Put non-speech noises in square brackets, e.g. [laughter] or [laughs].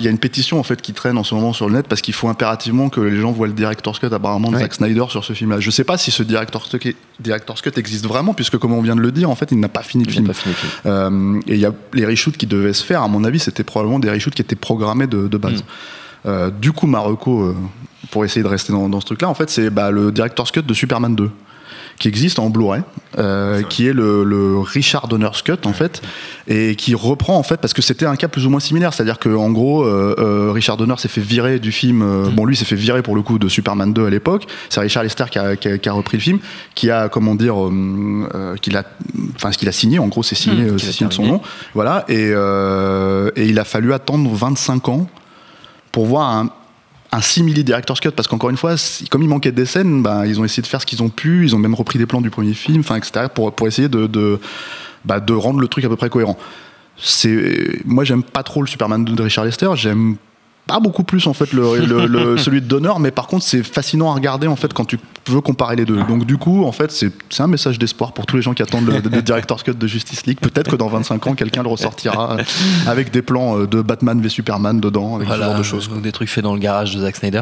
il y a une pétition en fait qui traîne en ce moment sur le net parce qu'il faut impérativement que les gens voient le director's cut apparemment de Zack Snyder sur ce film-là. Je sais pas si ce director's cut, director's cut existe vraiment puisque comme on vient de le dire, en fait, il n'a pas fini le film. Euh, et il y a les reshoots qui devaient se faire. À mon avis, c'était probablement des reshoots qui étaient programmés de, base. Mm. Euh, du coup, Marocco, euh, pour essayer de rester dans, dans ce truc-là, en fait, c'est bah, le director's cut de Superman 2 qui existe en Blu-ray, euh, qui est le, le, Richard Donner's Cut en fait, et qui reprend en fait parce que c'était un cas plus ou moins similaire, c'est-à-dire que en gros euh, euh Richard Donner s'est fait virer du film, euh, mm. bon lui s'est fait virer pour le coup de Superman 2 à l'époque, c'est Richard Lester qui a, qui, a, qui a, repris le film, qui a comment dire, euh, qu'il a, enfin ce qu'il a signé, en gros c'est signé, mm, c'est signé de son nom, voilà, et, et il a fallu attendre 25 ans pour voir un, un simili director's cut parce qu'encore une fois comme il manquait des scènes bah, ils ont essayé de faire ce qu'ils ont pu ils ont même repris des plans du premier film enfin etc pour, pour essayer de de, bah, de rendre le truc à peu près cohérent. C'est moi j'aime pas trop le Superman de Richard Lester j'aime pas beaucoup plus en fait le, [laughs] celui de Donner mais par contre c'est fascinant à regarder en fait quand tu veux comparer les deux. Donc du coup en fait c'est un message d'espoir pour tous les gens qui attendent le, le, director's cut de Justice League. Peut-être que dans 25 ans quelqu'un le ressortira avec des plans euh, de Batman v Superman dedans avec ce genre de choses des trucs faits dans le garage de Zack Snyder